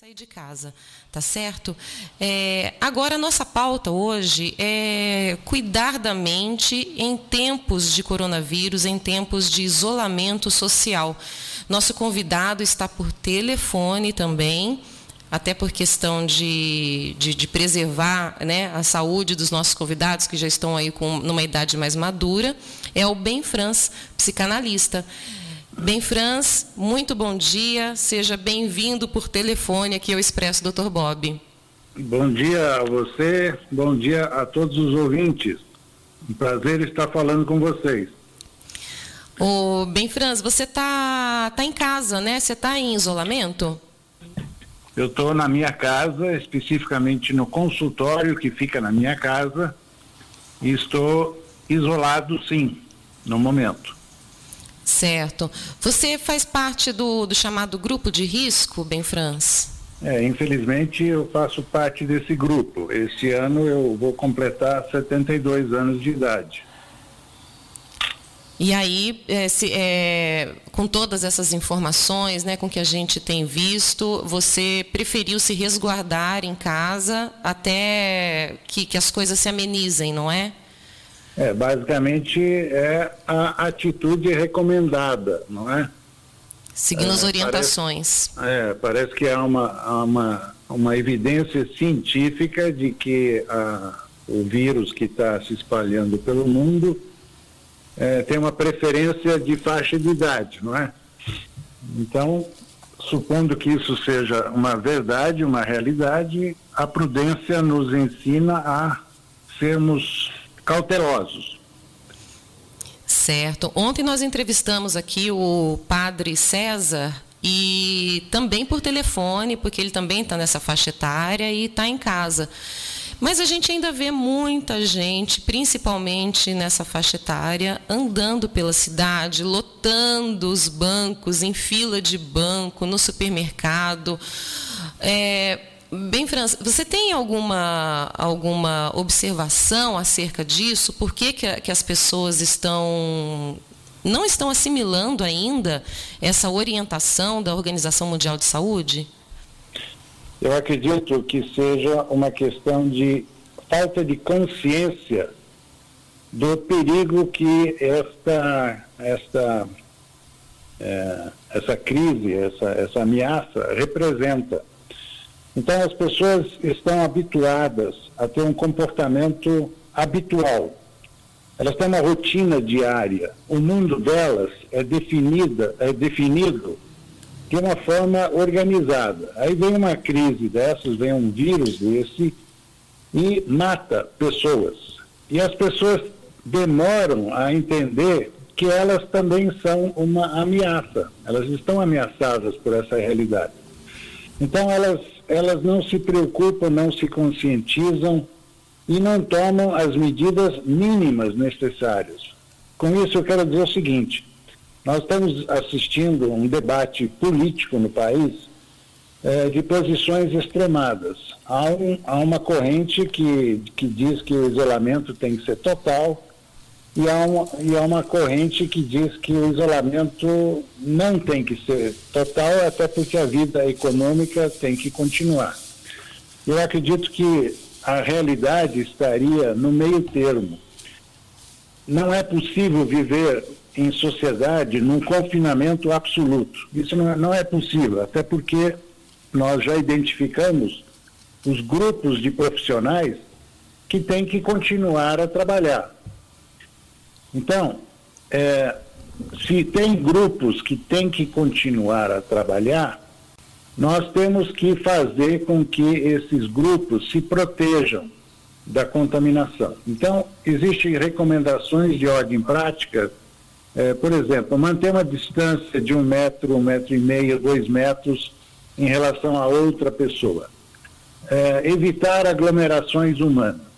sair de casa, tá certo? É, agora, a nossa pauta hoje é cuidar da mente em tempos de coronavírus, em tempos de isolamento social. Nosso convidado está por telefone também, até por questão de, de, de preservar né, a saúde dos nossos convidados, que já estão aí com numa idade mais madura, é o Ben Franz, psicanalista. Bem, Franz, muito bom dia. Seja bem-vindo por telefone aqui ao Expresso Dr. Bob. Bom dia a você, bom dia a todos os ouvintes. Um prazer estar falando com vocês. Ô, bem, Franz, você está tá em casa, né? Você está em isolamento? Eu estou na minha casa, especificamente no consultório que fica na minha casa, e estou isolado, sim, no momento. Certo. Você faz parte do, do chamado grupo de risco, Bem Franz? É, infelizmente eu faço parte desse grupo. Este ano eu vou completar 72 anos de idade. E aí, é, se, é, com todas essas informações, né, com que a gente tem visto, você preferiu se resguardar em casa até que, que as coisas se amenizem, não é? É, basicamente é a atitude recomendada, não é? Seguindo é, as orientações. Parece, é, parece que há uma, uma, uma evidência científica de que a, o vírus que está se espalhando pelo mundo é, tem uma preferência de faixa de idade, não é? Então, supondo que isso seja uma verdade, uma realidade, a prudência nos ensina a sermos cautelosos. Certo. Ontem nós entrevistamos aqui o padre César e também por telefone, porque ele também está nessa faixa etária e está em casa. Mas a gente ainda vê muita gente, principalmente nessa faixa etária, andando pela cidade, lotando os bancos, em fila de banco, no supermercado. É, Bem, França, você tem alguma, alguma observação acerca disso? Por que, que, que as pessoas estão não estão assimilando ainda essa orientação da Organização Mundial de Saúde? Eu acredito que seja uma questão de falta de consciência do perigo que esta, esta, é, essa crise, essa, essa ameaça representa. Então, as pessoas estão habituadas a ter um comportamento habitual. Elas têm uma rotina diária. O mundo delas é, definida, é definido de uma forma organizada. Aí vem uma crise dessas, vem um vírus desse e mata pessoas. E as pessoas demoram a entender que elas também são uma ameaça. Elas estão ameaçadas por essa realidade. Então elas elas não se preocupam, não se conscientizam e não tomam as medidas mínimas necessárias. Com isso, eu quero dizer o seguinte: nós estamos assistindo um debate político no país é, de posições extremadas. Há, um, há uma corrente que, que diz que o isolamento tem que ser total, e há, uma, e há uma corrente que diz que o isolamento não tem que ser total, até porque a vida econômica tem que continuar. Eu acredito que a realidade estaria no meio termo. Não é possível viver em sociedade num confinamento absoluto. Isso não é, não é possível, até porque nós já identificamos os grupos de profissionais que têm que continuar a trabalhar. Então, é, se tem grupos que têm que continuar a trabalhar, nós temos que fazer com que esses grupos se protejam da contaminação. Então, existem recomendações de ordem prática, é, por exemplo, manter uma distância de um metro, um metro e meio, dois metros em relação a outra pessoa. É, evitar aglomerações humanas.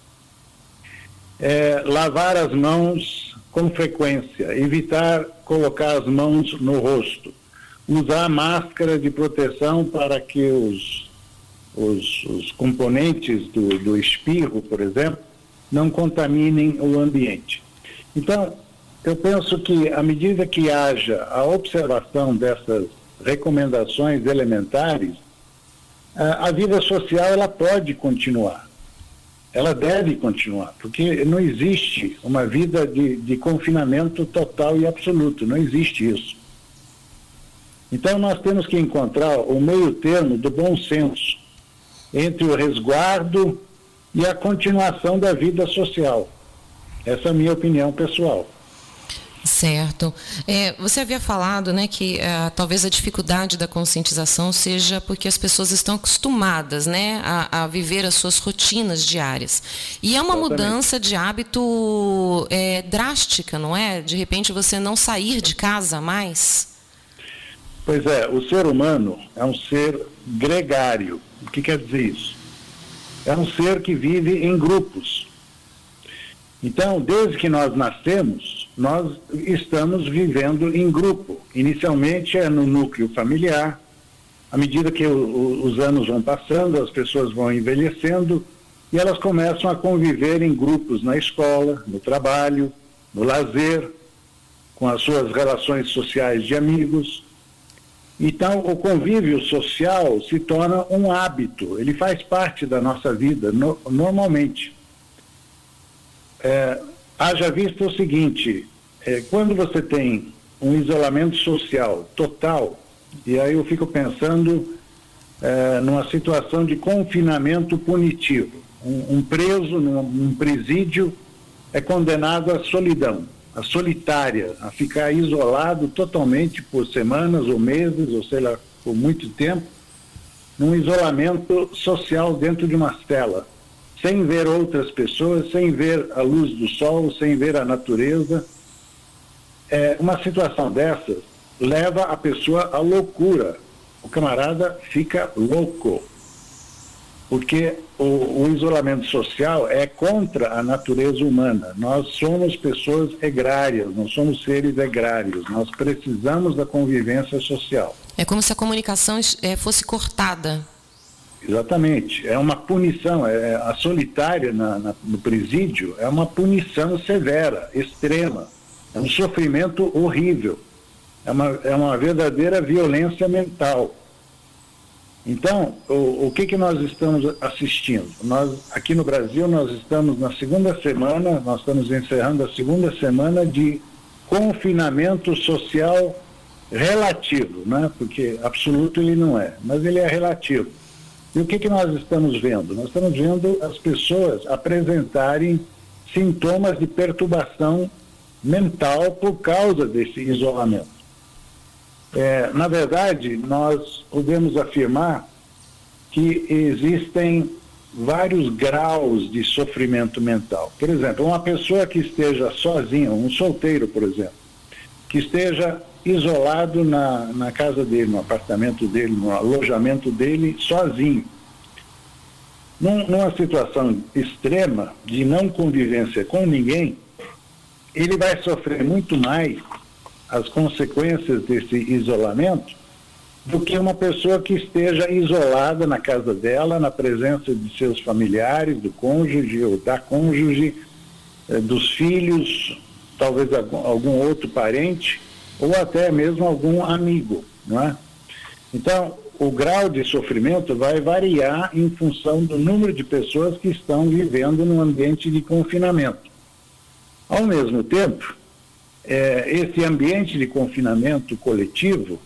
É, lavar as mãos com frequência, evitar colocar as mãos no rosto, usar máscara de proteção para que os, os, os componentes do, do espirro, por exemplo, não contaminem o ambiente. Então, eu penso que à medida que haja a observação dessas recomendações elementares, a vida social ela pode continuar. Ela deve continuar, porque não existe uma vida de, de confinamento total e absoluto, não existe isso. Então nós temos que encontrar o meio termo do bom senso entre o resguardo e a continuação da vida social. Essa é a minha opinião pessoal. Certo. É, você havia falado né, que é, talvez a dificuldade da conscientização seja porque as pessoas estão acostumadas né, a, a viver as suas rotinas diárias. E é uma Exatamente. mudança de hábito é, drástica, não é? De repente você não sair de casa mais? Pois é, o ser humano é um ser gregário. O que quer dizer isso? É um ser que vive em grupos. Então, desde que nós nascemos, nós estamos vivendo em grupo. Inicialmente é no núcleo familiar. À medida que o, os anos vão passando, as pessoas vão envelhecendo e elas começam a conviver em grupos na escola, no trabalho, no lazer, com as suas relações sociais de amigos. Então, o convívio social se torna um hábito, ele faz parte da nossa vida, no, normalmente. É, haja visto o seguinte: é, quando você tem um isolamento social total, e aí eu fico pensando é, numa situação de confinamento punitivo. Um, um preso num, num presídio é condenado à solidão, à solitária, a ficar isolado totalmente por semanas ou meses, ou sei lá, por muito tempo, num isolamento social dentro de uma cela sem ver outras pessoas, sem ver a luz do sol, sem ver a natureza. É, uma situação dessas leva a pessoa à loucura. O camarada fica louco. Porque o, o isolamento social é contra a natureza humana. Nós somos pessoas egrárias, nós somos seres egrários. Nós precisamos da convivência social. É como se a comunicação é, fosse cortada Exatamente. É uma punição. É, a solitária na, na, no presídio é uma punição severa, extrema. É um sofrimento horrível. É uma, é uma verdadeira violência mental. Então, o, o que, que nós estamos assistindo? Nós, aqui no Brasil, nós estamos na segunda semana, nós estamos encerrando a segunda semana de confinamento social relativo, né? porque absoluto ele não é, mas ele é relativo. E o que, que nós estamos vendo? Nós estamos vendo as pessoas apresentarem sintomas de perturbação mental por causa desse isolamento. É, na verdade, nós podemos afirmar que existem vários graus de sofrimento mental. Por exemplo, uma pessoa que esteja sozinha, um solteiro, por exemplo, que esteja isolado na, na casa dele, no apartamento dele, no alojamento dele, sozinho. Num, numa situação extrema de não convivência com ninguém, ele vai sofrer muito mais as consequências desse isolamento do que uma pessoa que esteja isolada na casa dela, na presença de seus familiares, do cônjuge ou da cônjuge, eh, dos filhos, talvez algum, algum outro parente ou até mesmo algum amigo, não é? Então, o grau de sofrimento vai variar em função do número de pessoas que estão vivendo num ambiente de confinamento. Ao mesmo tempo, é, esse ambiente de confinamento coletivo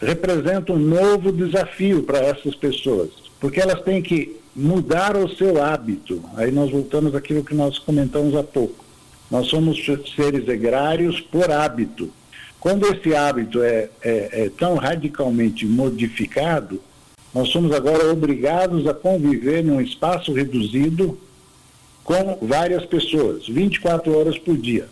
representa um novo desafio para essas pessoas, porque elas têm que mudar o seu hábito. Aí nós voltamos àquilo que nós comentamos há pouco. Nós somos seres egrários por hábito. Quando esse hábito é, é, é tão radicalmente modificado, nós somos agora obrigados a conviver num espaço reduzido com várias pessoas, 24 horas por dia.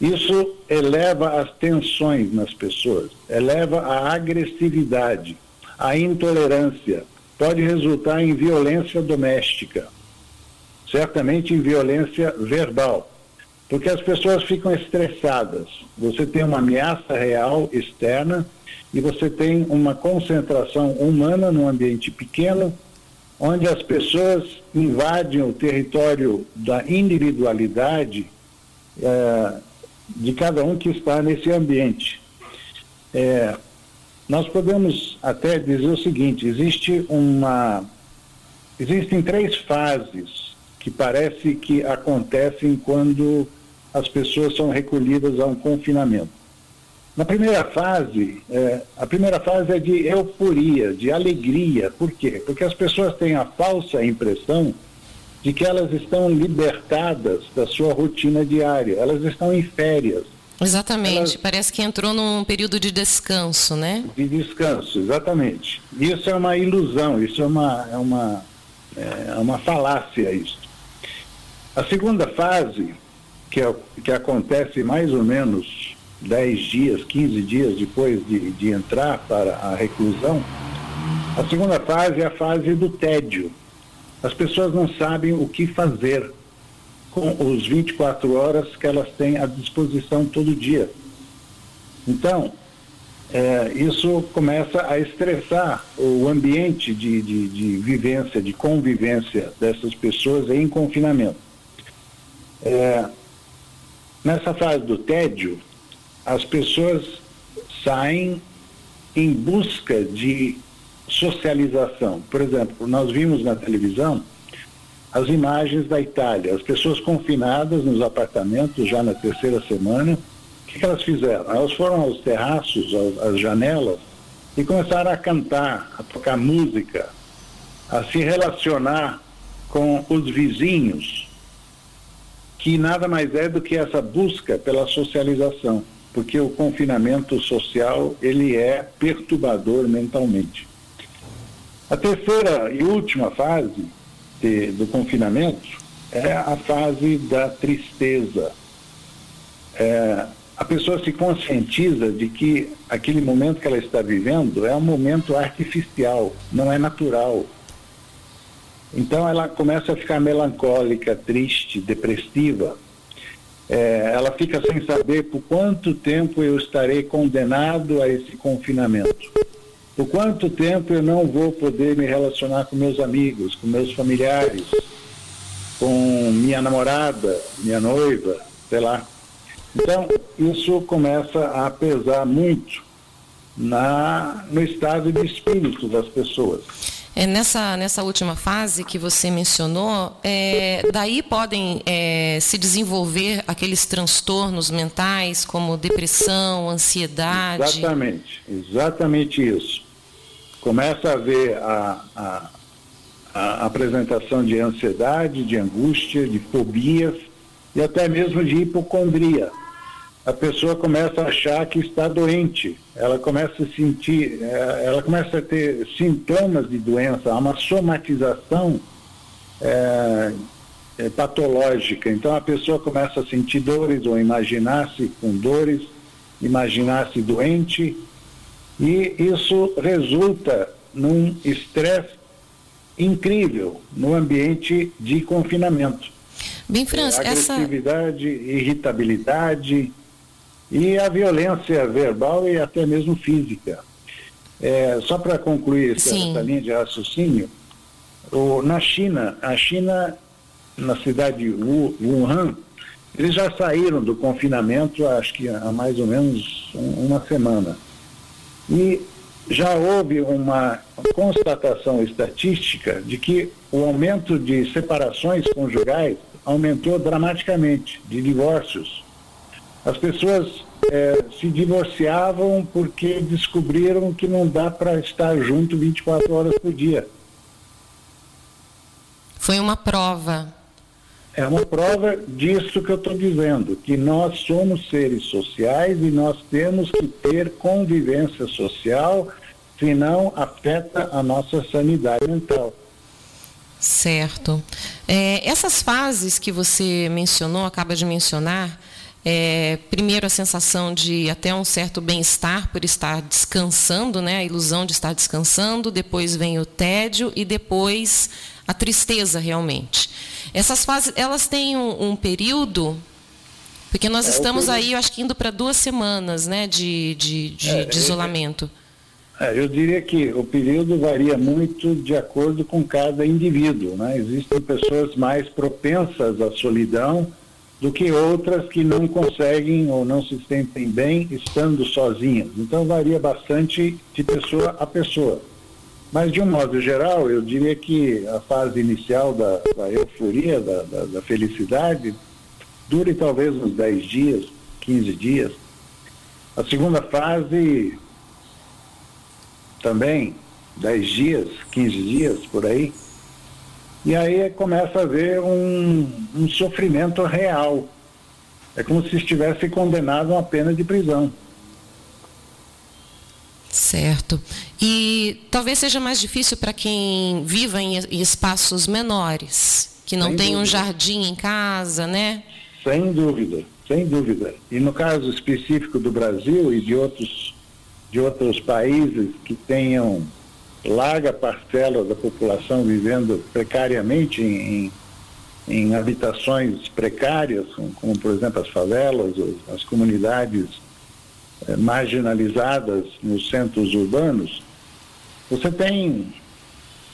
Isso eleva as tensões nas pessoas, eleva a agressividade, a intolerância, pode resultar em violência doméstica, certamente em violência verbal. Porque as pessoas ficam estressadas. Você tem uma ameaça real externa e você tem uma concentração humana num ambiente pequeno, onde as pessoas invadem o território da individualidade é, de cada um que está nesse ambiente. É, nós podemos até dizer o seguinte: existe uma, existem três fases que parece que acontecem quando as pessoas são recolhidas a um confinamento. Na primeira fase, é, a primeira fase é de euforia, de alegria. Por quê? Porque as pessoas têm a falsa impressão de que elas estão libertadas da sua rotina diária, elas estão em férias. Exatamente, elas... parece que entrou num período de descanso, né? De descanso, exatamente. Isso é uma ilusão, isso é uma, é uma, é uma falácia isso. A segunda fase, que, é, que acontece mais ou menos 10 dias, 15 dias depois de, de entrar para a reclusão, a segunda fase é a fase do tédio. As pessoas não sabem o que fazer com os 24 horas que elas têm à disposição todo dia. Então, é, isso começa a estressar o ambiente de, de, de, vivência, de convivência dessas pessoas em confinamento. É, nessa fase do tédio, as pessoas saem em busca de socialização. Por exemplo, nós vimos na televisão as imagens da Itália, as pessoas confinadas nos apartamentos já na terceira semana. O que, que elas fizeram? Elas foram aos terraços, às janelas, e começaram a cantar, a tocar música, a se relacionar com os vizinhos, que nada mais é do que essa busca pela socialização porque o confinamento social ele é perturbador mentalmente. A terceira e última fase de, do confinamento é a fase da tristeza. É, a pessoa se conscientiza de que aquele momento que ela está vivendo é um momento artificial, não é natural. Então ela começa a ficar melancólica, triste, depressiva, é, ela fica sem saber por quanto tempo eu estarei condenado a esse confinamento. Por quanto tempo eu não vou poder me relacionar com meus amigos, com meus familiares, com minha namorada, minha noiva, sei lá. Então, isso começa a pesar muito na, no estado de espírito das pessoas. É, nessa, nessa última fase que você mencionou, é, daí podem é, se desenvolver aqueles transtornos mentais, como depressão, ansiedade. Exatamente, exatamente isso. Começa a haver a, a, a apresentação de ansiedade, de angústia, de fobias e até mesmo de hipocondria a pessoa começa a achar que está doente, ela começa a sentir, é, ela começa a ter sintomas de doença, há uma somatização é, é, patológica. Então a pessoa começa a sentir dores ou imaginar-se com dores, imaginar-se doente, e isso resulta num estresse incrível no ambiente de confinamento. Bem, Franz, é, agressividade, essa... irritabilidade, e a violência verbal e até mesmo física. É, só para concluir essa, essa, linha de raciocínio, o, na China, a China, na cidade de Wuhan, eles já saíram do confinamento, acho que há mais ou menos uma semana. E já houve uma constatação estatística de que o aumento de separações conjugais aumentou dramaticamente, de divórcios. As pessoas é, se divorciavam porque descobriram que não dá para estar junto 24 horas por dia. Foi uma prova. É uma prova disso que eu estou dizendo, que nós somos seres sociais e nós temos que ter convivência social, senão afeta a nossa sanidade mental. Certo. É, essas fases que você mencionou, acaba de mencionar, é, primeiro, a sensação de até um certo bem-estar por estar descansando, né? a ilusão de estar descansando, depois vem o tédio e depois a tristeza realmente. Essas fases, elas têm um, um período, porque nós é, estamos aí, eu acho que indo para duas semanas né? de, de, de, é, de isolamento. É, eu diria que o período varia muito de acordo com cada indivíduo. Né? Existem pessoas mais propensas à solidão, do que outras que não conseguem ou não se sentem bem estando sozinhas. Então varia bastante de pessoa a pessoa. Mas de um modo geral, eu diria que a fase inicial da, da euforia, da, da, da felicidade, dure talvez uns 10 dias, 15 dias. A segunda fase também 10 dias, 15 dias por aí. E aí começa a haver um, um sofrimento real. É como se estivesse condenado a uma pena de prisão. Certo. E talvez seja mais difícil para quem viva em espaços menores, que não Sem tem dúvida. um jardim em casa, né? Sem dúvida, sem dúvida. E no caso específico do Brasil e de outros, de outros países que tenham larga parcela da população vivendo precariamente em, em habitações precárias, como, por exemplo as favelas, as comunidades eh, marginalizadas nos centros urbanos, você tem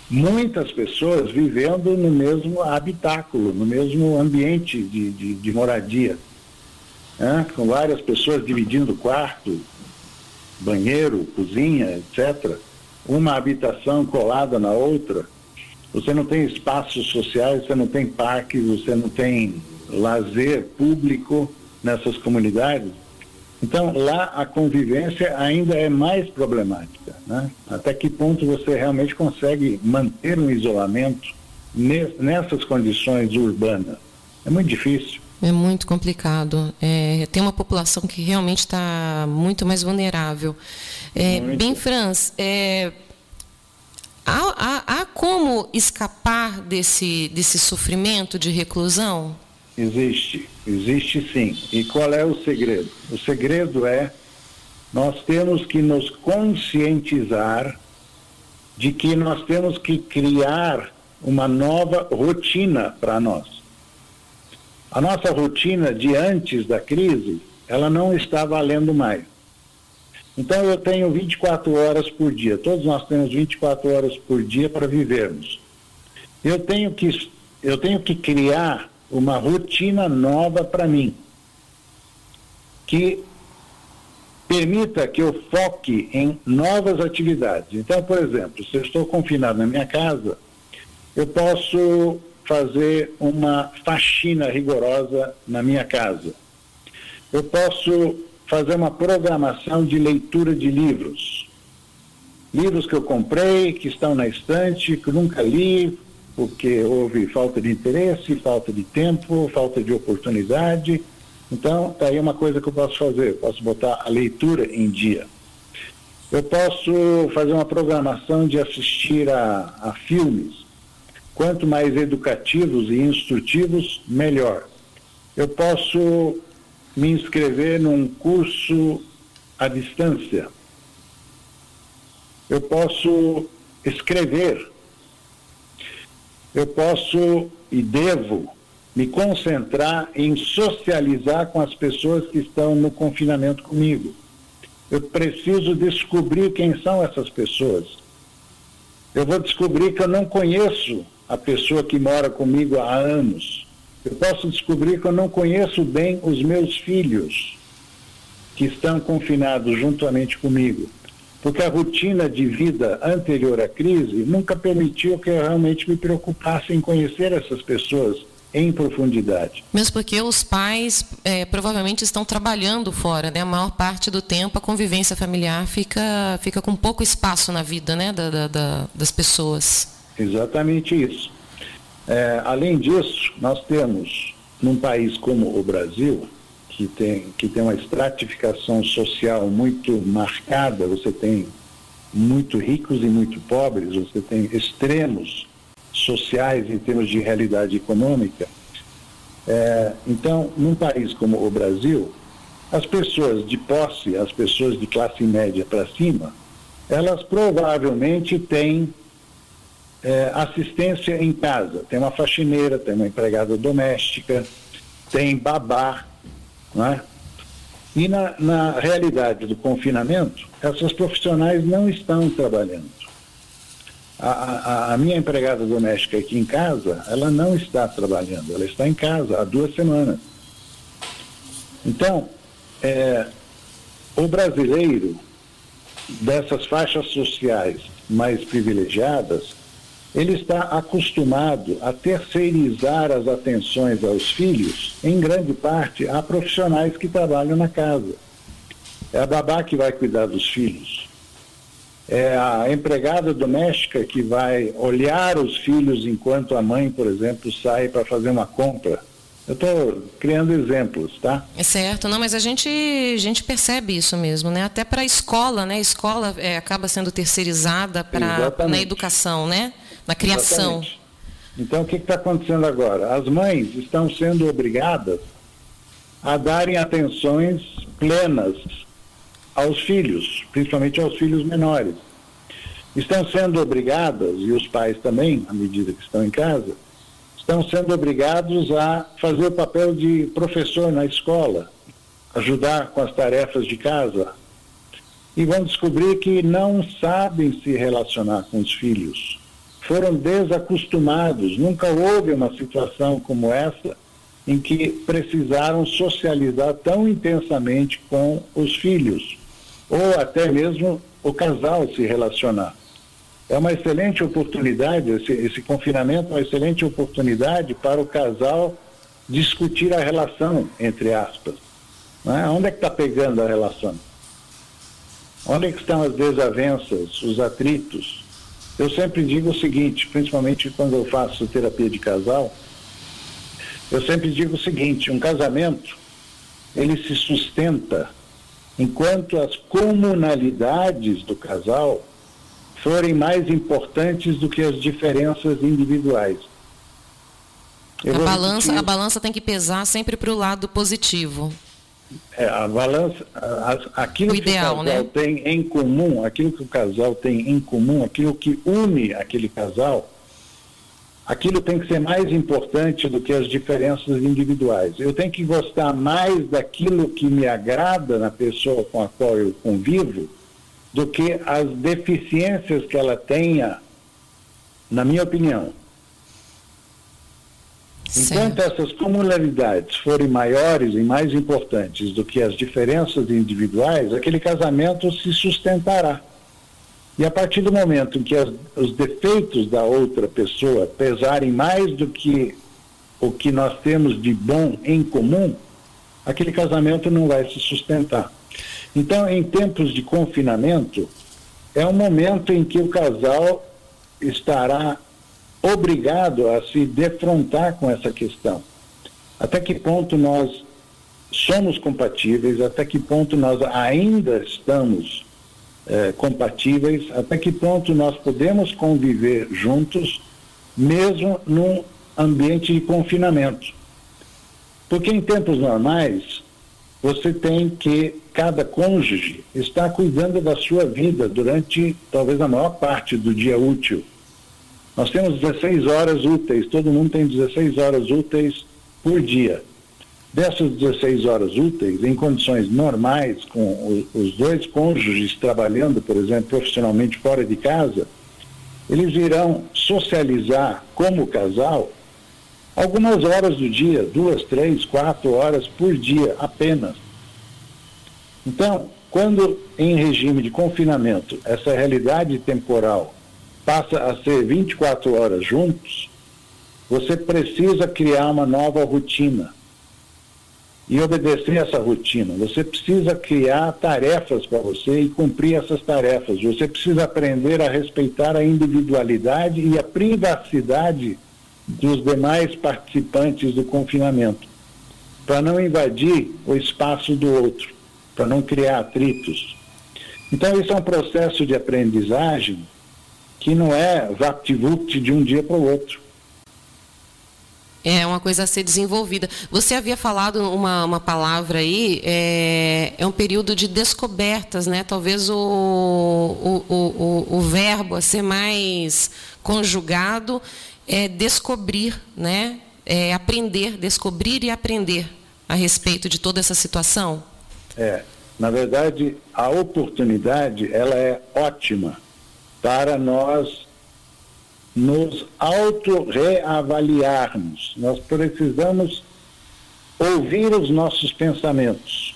muitas pessoas vivendo no mesmo habitáculo, no mesmo ambiente de, de, de moradia, né? com várias pessoas dividindo quarto, banheiro, cozinha, etc uma habitação colada na outra, você não tem espaços sociais, você não tem parques, você não tem lazer público nessas comunidades. Então, lá a convivência ainda é mais problemática. Né? Até que ponto você realmente consegue manter um isolamento nessas condições urbanas? É muito difícil. É muito complicado. É, tem uma população que realmente está muito mais vulnerável. É, bem, Franz, é, há, há, há, como escapar desse, desse sofrimento de reclusão? Existe, existe sim. E qual é o segredo? O segredo é nós temos que nos conscientizar de que nós temos que criar uma nova rotina para nós. A nossa rotina de antes da crise, ela não está valendo mais. Então eu tenho 24 horas por dia, todos nós temos 24 horas por dia para vivermos. Eu tenho que, eu tenho que criar uma rotina nova para mim, que permita que eu foque em novas atividades. Então, por exemplo, se eu estou confinado na minha casa, eu posso fazer uma faxina rigorosa na minha casa. Eu posso fazer uma programação de leitura de livros. Livros que eu comprei, que estão na estante, que nunca li, porque houve falta de interesse, falta de tempo, falta de oportunidade. Então, está aí uma coisa que eu posso fazer. Posso botar a leitura em dia. Eu posso fazer uma programação de assistir a, a filmes. Quanto mais educativos e instrutivos, melhor. Eu posso me inscrever num curso à distância. Eu posso escrever. Eu posso e devo me concentrar em socializar com as pessoas que estão no confinamento comigo. Eu preciso descobrir quem são essas pessoas. Eu vou descobrir que eu não conheço a pessoa que mora comigo há anos eu posso descobrir que eu não conheço bem os meus filhos que estão confinados juntamente comigo. Porque a rotina de vida anterior à crise nunca permitiu que eu realmente me preocupasse em conhecer essas pessoas em profundidade. Mesmo porque os pais é, provavelmente estão trabalhando fora, né? A maior parte do tempo a convivência familiar fica, fica com pouco espaço na vida né? da, da, da das pessoas. Exatamente isso. É, além disso, nós temos, num país como o Brasil, que tem, que tem uma estratificação social muito marcada, você tem muito ricos e muito pobres, você tem extremos sociais em termos de realidade econômica. É, então, num país como o Brasil, as pessoas de posse, as pessoas de classe média para cima, elas provavelmente têm é, assistência em casa. Tem uma faxineira, tem uma empregada doméstica, tem babá, né? E na, na realidade do confinamento, essas profissionais não estão trabalhando. A, a, a, minha empregada doméstica aqui em casa, ela não está trabalhando, ela está em casa há duas semanas. Então, é, o brasileiro dessas faixas sociais mais privilegiadas, ele está acostumado a terceirizar as atenções aos filhos, em grande parte, a profissionais que trabalham na casa. É a babá que vai cuidar dos filhos. É a empregada doméstica que vai olhar os filhos enquanto a mãe, por exemplo, sai para fazer uma compra. Eu estou criando exemplos, tá? É certo, não, mas a gente, a gente percebe isso mesmo, né? Até para a escola, né? A escola é, acaba sendo terceirizada para na educação, né? Na criação. Exatamente. Então, o que está acontecendo agora? As mães estão sendo obrigadas a darem atenções plenas aos filhos, principalmente aos filhos menores. Estão sendo obrigadas, e os pais também, à medida que estão em casa, estão sendo obrigados a fazer o papel de professor na escola, ajudar com as tarefas de casa. E vão descobrir que não sabem se relacionar com os filhos. Foram desacostumados, nunca houve uma situação como essa em que precisaram socializar tão intensamente com os filhos, ou até mesmo o casal se relacionar. É uma excelente oportunidade, esse, esse confinamento é uma excelente oportunidade para o casal discutir a relação, entre aspas. Né? Onde é que está pegando a relação? Onde é que estão as desavenças, os atritos? Eu sempre digo o seguinte, principalmente quando eu faço terapia de casal, eu sempre digo o seguinte, um casamento, ele se sustenta enquanto as comunalidades do casal forem mais importantes do que as diferenças individuais. a balança, a balança tem que pesar sempre para o lado positivo. É, a balança, aquilo o que ideal, o casal né? tem em comum, aquilo que o casal tem em comum, aquilo que une aquele casal, aquilo tem que ser mais importante do que as diferenças individuais. Eu tenho que gostar mais daquilo que me agrada na pessoa com a qual eu convivo do que as deficiências que ela tenha, na minha opinião. Enquanto essas comunalidades forem maiores e mais importantes do que as diferenças individuais, aquele casamento se sustentará. E a partir do momento em que as, os defeitos da outra pessoa pesarem mais do que o que nós temos de bom em comum, aquele casamento não vai se sustentar. Então, em tempos de confinamento, é um momento em que o casal estará obrigado a se defrontar com essa questão. Até que ponto nós somos compatíveis, até que ponto nós ainda estamos é, compatíveis, até que ponto nós podemos conviver juntos, mesmo num ambiente de confinamento. Porque em tempos normais, você tem que, cada cônjuge, estar cuidando da sua vida durante talvez a maior parte do dia útil. Nós temos 16 horas úteis, todo mundo tem 16 horas úteis por dia. Dessas 16 horas úteis, em condições normais, com os dois cônjuges trabalhando, por exemplo, profissionalmente fora de casa, eles irão socializar como casal algumas horas do dia, duas, três, quatro horas por dia apenas. Então, quando em regime de confinamento essa realidade temporal passa a ser 24 horas juntos, você precisa criar uma nova rotina e obedecer essa rotina. Você precisa criar tarefas para você e cumprir essas tarefas. Você precisa aprender a respeitar a individualidade e a privacidade dos demais participantes do confinamento, para não invadir o espaço do outro, para não criar atritos. Então, isso é um processo de aprendizagem que não é vapt-vupt de um dia para o outro. É uma coisa a ser desenvolvida. Você havia falado uma, uma palavra aí, é, é um período de descobertas, né? Talvez o, o, o, o verbo a ser mais conjugado é descobrir, né? É aprender, descobrir e aprender a respeito de toda essa situação? É, na verdade, a oportunidade ela é ótima para nós nos auto-reavaliarmos. Nós precisamos ouvir os nossos pensamentos,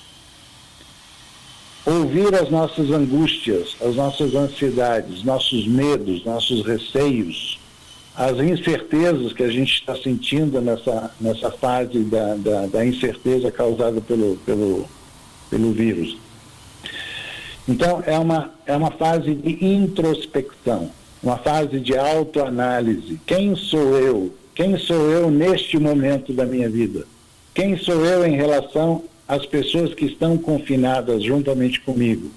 ouvir as nossas angústias, as nossas ansiedades, nossos medos, nossos receios, as incertezas que a gente está sentindo nessa, nessa fase da, da, da, incerteza causada pelo, pelo, pelo vírus. Então, é uma, é uma fase de introspecção, uma fase de autoanálise. Quem sou eu? Quem sou eu neste momento da minha vida? Quem sou eu em relação às pessoas que estão confinadas juntamente comigo?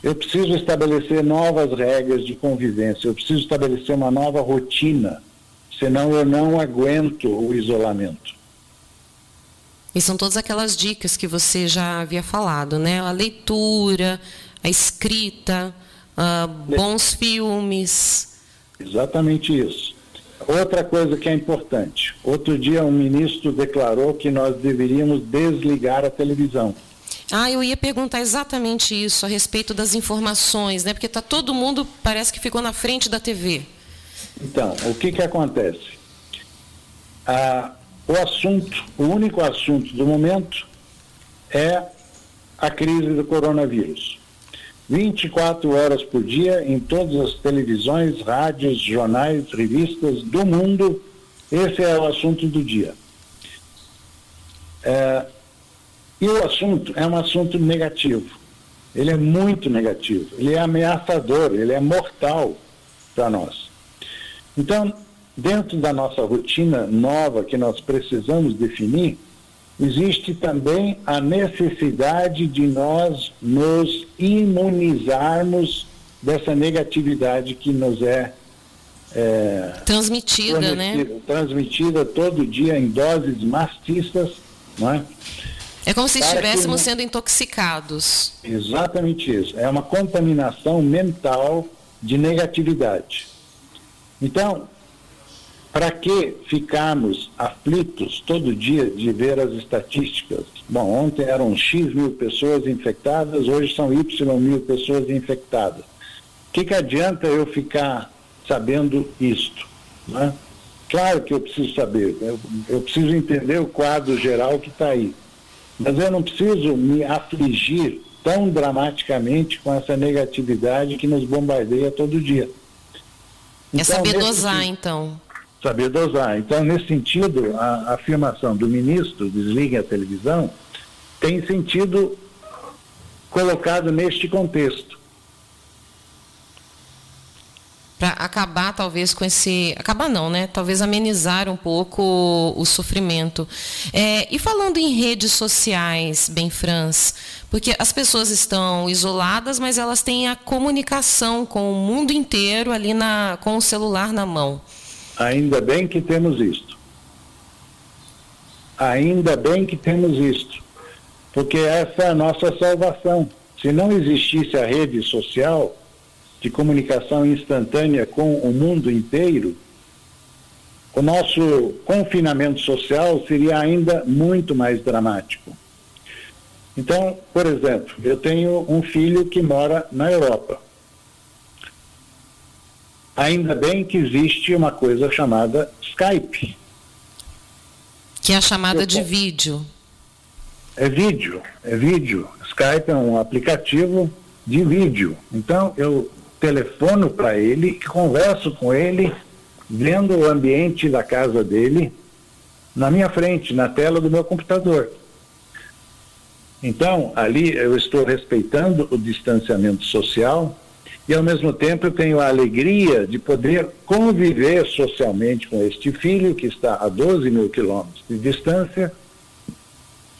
Eu preciso estabelecer novas regras de convivência, eu preciso estabelecer uma nova rotina, senão eu não aguento o isolamento. E são todas aquelas dicas que você já havia falado, né? A leitura, a escrita, uh, bons filmes. Exatamente isso. Outra coisa que é importante. Outro dia um ministro declarou que nós deveríamos desligar a televisão. Ah, eu ia perguntar exatamente isso a respeito das informações, né? Porque está todo mundo parece que ficou na frente da TV. Então, o que que acontece? Ah, o assunto, o único assunto do momento é a crise do coronavírus. 24 horas por dia em todas as televisões, rádios, jornais, revistas do mundo, esse é o assunto do dia. É, e o assunto é um assunto negativo. Ele é muito negativo. Ele é ameaçador, ele é mortal para nós. Então, dentro da nossa rotina nova que nós precisamos definir, existe também a necessidade de nós nos imunizarmos dessa negatividade que nos é, é transmitida, né? Transmitida todo dia em doses mastiças, não é? É como se estivéssemos sendo intoxicados. Exatamente isso. É uma contaminação mental de negatividade. Então, para que ficarmos aflitos todo dia de ver as estatísticas? Bom, ontem eram X mil pessoas infectadas, hoje são Y mil pessoas infectadas. O que, que adianta eu ficar sabendo isto? Né? Claro que eu preciso saber, eu, eu preciso entender o quadro geral que está aí. Mas eu não preciso me afligir tão dramaticamente com essa negatividade que nos bombardeia todo dia. Então, é saber dosar, então. Saber dosar. Então, nesse sentido, a, afirmação do ministro, desliguem a televisão, tem sentido colocado neste contexto. Para acabar talvez com esse acabar não né? Talvez amenizar um pouco o sofrimento. É, e falando em redes sociais bem Franz porque as pessoas estão isoladas mas elas têm a comunicação com o mundo inteiro ali na com o celular na mão ainda bem que temos isto ainda bem que temos isto porque essa é a nossa salvação se não existisse a rede social de comunicação instantânea com o mundo inteiro, o nosso confinamento social seria ainda muito mais dramático. Então, por exemplo, eu tenho um filho que mora na Europa. Ainda bem que existe uma coisa chamada Skype. Que é a chamada eu, de vídeo. É vídeo, é vídeo. Skype é um aplicativo de vídeo. Então, eu telefono para ele, converso com ele, vendo o ambiente da casa dele na minha frente, na tela do meu computador. Então, ali eu estou respeitando o distanciamento social e, ao mesmo tempo, eu tenho a alegria de poder conviver socialmente com este filho que está a 12 mil quilômetros de distância,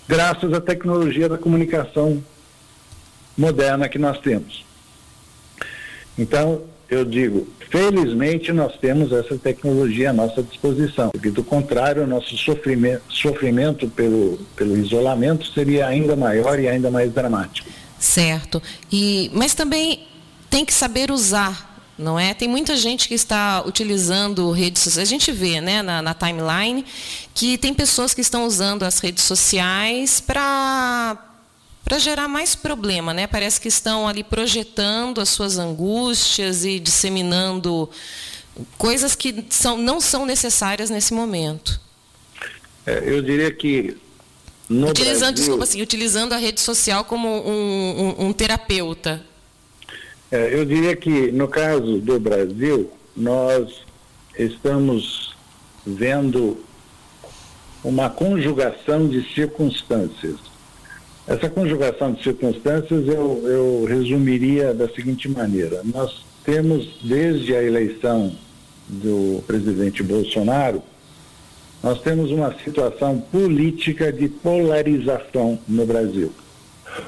graças à tecnologia da comunicação moderna que nós temos. Então, eu digo, felizmente nós temos essa tecnologia à nossa disposição, porque do contrário, o nosso sofrimento, sofrimento pelo, pelo isolamento seria ainda maior e ainda mais dramático. Certo. E, mas também tem que saber usar não é? Tem muita gente que está utilizando redes sociais. A gente vê, né, na, na timeline, que tem pessoas que estão usando as redes sociais para para gerar mais problema, né? Parece que estão ali projetando as suas angústias e disseminando coisas que são, não são necessárias nesse momento. É, eu diria que utilizando, Brasil, desculpa, assim, utilizando a rede social como um, um, um terapeuta. É, eu diria que no caso do Brasil, nós estamos vendo uma conjugação de circunstâncias. Essa conjugação de circunstâncias eu, eu resumiria da seguinte maneira: nós temos, desde a eleição do presidente Bolsonaro, nós temos uma situação política de polarização no Brasil.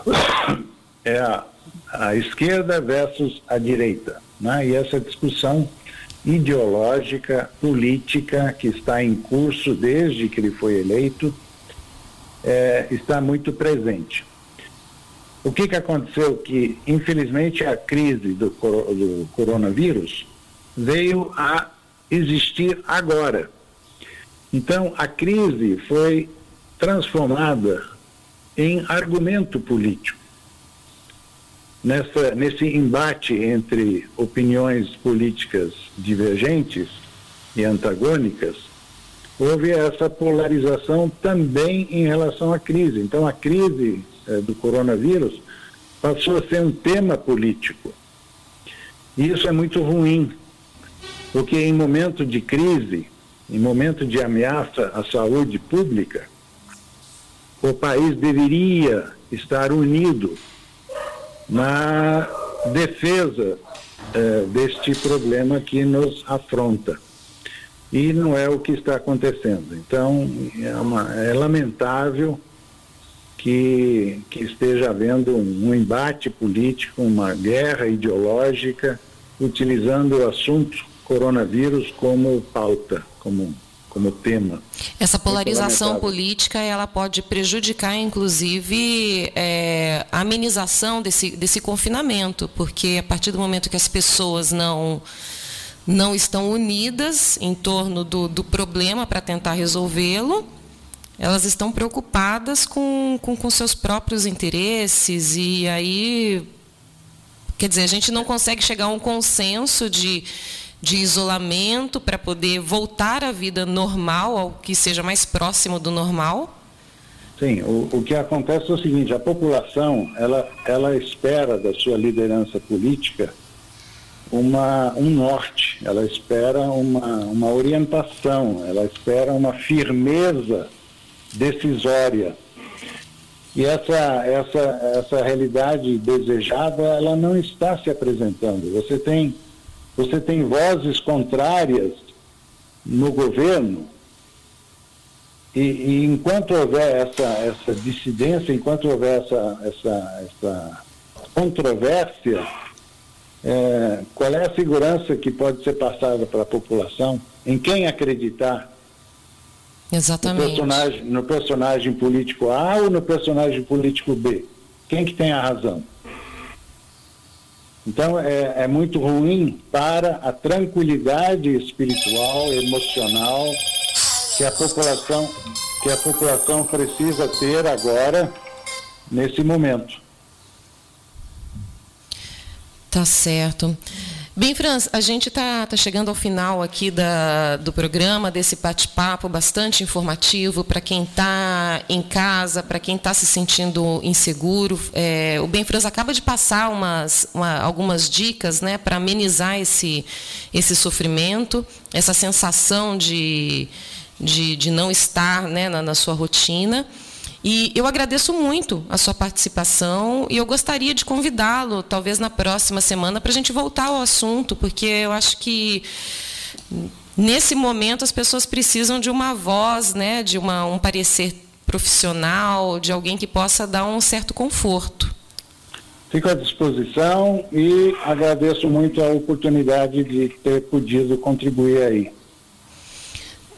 É a, a esquerda versus a direita. Né? E essa discussão ideológica, política, que está em curso desde que ele foi eleito, é, está muito presente. O que, que aconteceu? Que, infelizmente, a crise do, do coronavírus veio a existir agora. Então, a crise foi transformada em argumento político. Nessa, nesse embate entre opiniões políticas divergentes e antagônicas, houve essa polarização também em relação à crise. Então, a crise eh, do coronavírus passou a ser um tema político. E isso é muito ruim, porque em momento de crise, em momento de ameaça à saúde pública, o país deveria estar unido na defesa eh, deste problema que nos afronta. E não é o que está acontecendo. Então, é, uma, é lamentável que, que esteja havendo um, embate político, uma guerra ideológica, utilizando o assunto coronavírus como pauta, como como tema. Essa polarização política ela pode prejudicar, inclusive, é, a amenização desse, desse confinamento, porque a partir do momento que as pessoas não não estão unidas em torno do, do problema para tentar resolvê-lo, elas estão preocupadas com, com, com seus próprios interesses e aí, quer dizer, a gente não consegue chegar a um consenso de de isolamento para poder voltar à vida normal, ao que seja mais próximo do normal? Sim, o, o que acontece é o seguinte, a população, ela, ela espera da sua liderança política uma, um norte, ela espera uma, uma orientação, ela espera uma firmeza decisória. E essa, essa, essa realidade desejada, ela não está se apresentando. Você tem você tem vozes contrárias no governo, e, e, enquanto houver essa, essa dissidência, enquanto houver essa, essa, essa controvérsia, é, qual é a segurança que pode ser passada para a população? Em quem acreditar? Exatamente. No personagem, no personagem político A ou no personagem político B? Quem que tem a razão? Então é, é muito ruim para a tranquilidade espiritual, emocional que a população que a população precisa ter agora nesse momento. Tá certo. Bem, Franz, a gente está tá chegando ao final aqui da, do programa, desse bate-papo bastante informativo para quem está em casa, para quem está se sentindo inseguro. É, o Bem Franz acaba de passar umas, uma, algumas dicas né, para amenizar esse, esse sofrimento, essa sensação de, de, de não estar né, na, na sua rotina. E eu agradeço muito a sua participação e eu gostaria de convidá-lo, talvez na próxima semana, para a gente voltar ao assunto, porque eu acho que nesse momento as pessoas precisam de uma voz, né, de uma, um parecer profissional, de alguém que possa dar um certo conforto. Fico à disposição e agradeço muito a oportunidade de ter podido contribuir aí.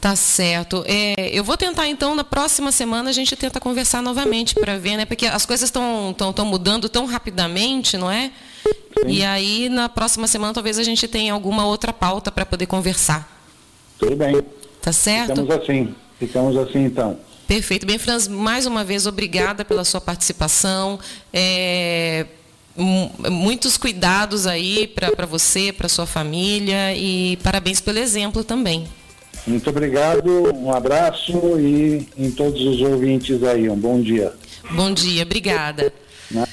Tá certo. É, eu vou tentar, então, na próxima semana a gente tenta conversar novamente para ver, né? Porque as coisas estão tão, tão mudando tão rapidamente, não é? Sim. E aí, na próxima semana, talvez a gente tenha alguma outra pauta para poder conversar. Tudo bem. Tá certo? Ficamos assim. Ficamos assim, então. Perfeito. Bem, Franz, mais uma vez, obrigada pela sua participação. É, muitos cuidados aí para você, para sua família e parabéns pelo exemplo também. Muito obrigado, um abraço e em todos os ouvintes aí, um bom dia. Bom dia, obrigada. Né?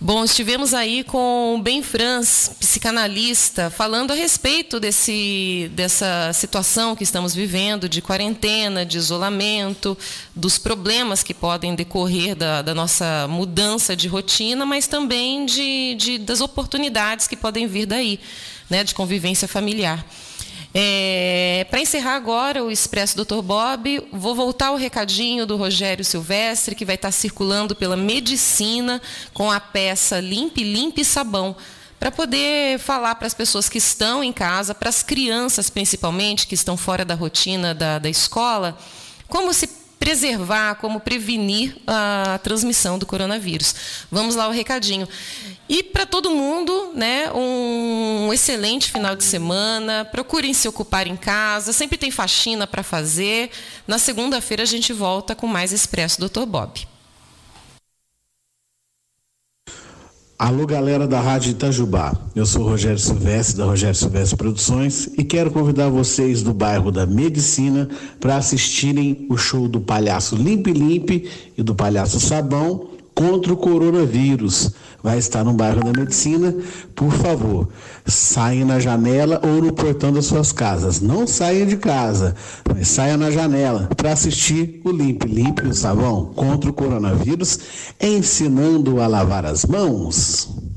Bom, estivemos aí com o Ben Franz, psicanalista, falando a respeito desse, dessa situação que estamos vivendo, de quarentena, de isolamento, dos problemas que podem decorrer da, da nossa mudança de rotina, mas também de, de, das oportunidades que podem vir daí, né, de convivência familiar. É, Para encerrar agora o Expresso Dr. Bob, vou voltar ao recadinho do Rogério Silvestre, que vai estar circulando pela medicina com a peça Limpe, Limpe Sabão para poder falar para as pessoas que estão em casa, para as crianças principalmente, que estão fora da rotina da, da escola, como se preservar, como prevenir a transmissão do coronavírus. Vamos lá o recadinho. E para todo mundo, né, um excelente final de semana. Procurem se ocupar em casa, sempre tem faxina para fazer. Na segunda-feira a gente volta com mais Expresso Dr. Bob. Alô, galera da Rádio Itajubá. Eu sou Rogério Silvestre, da Rogério Silvestre Produções, e quero convidar vocês do bairro da Medicina para assistirem o show do Palhaço Limpe Limpe e do Palhaço Sabão contra o coronavírus. Vai estar no bairro da Medicina. Por favor, saiam na janela ou no portão das suas casas. Não saiam de casa, mas saiam na janela para assistir o Limpe Limpe o Sabão contra o coronavírus, ensinando a lavar as mãos.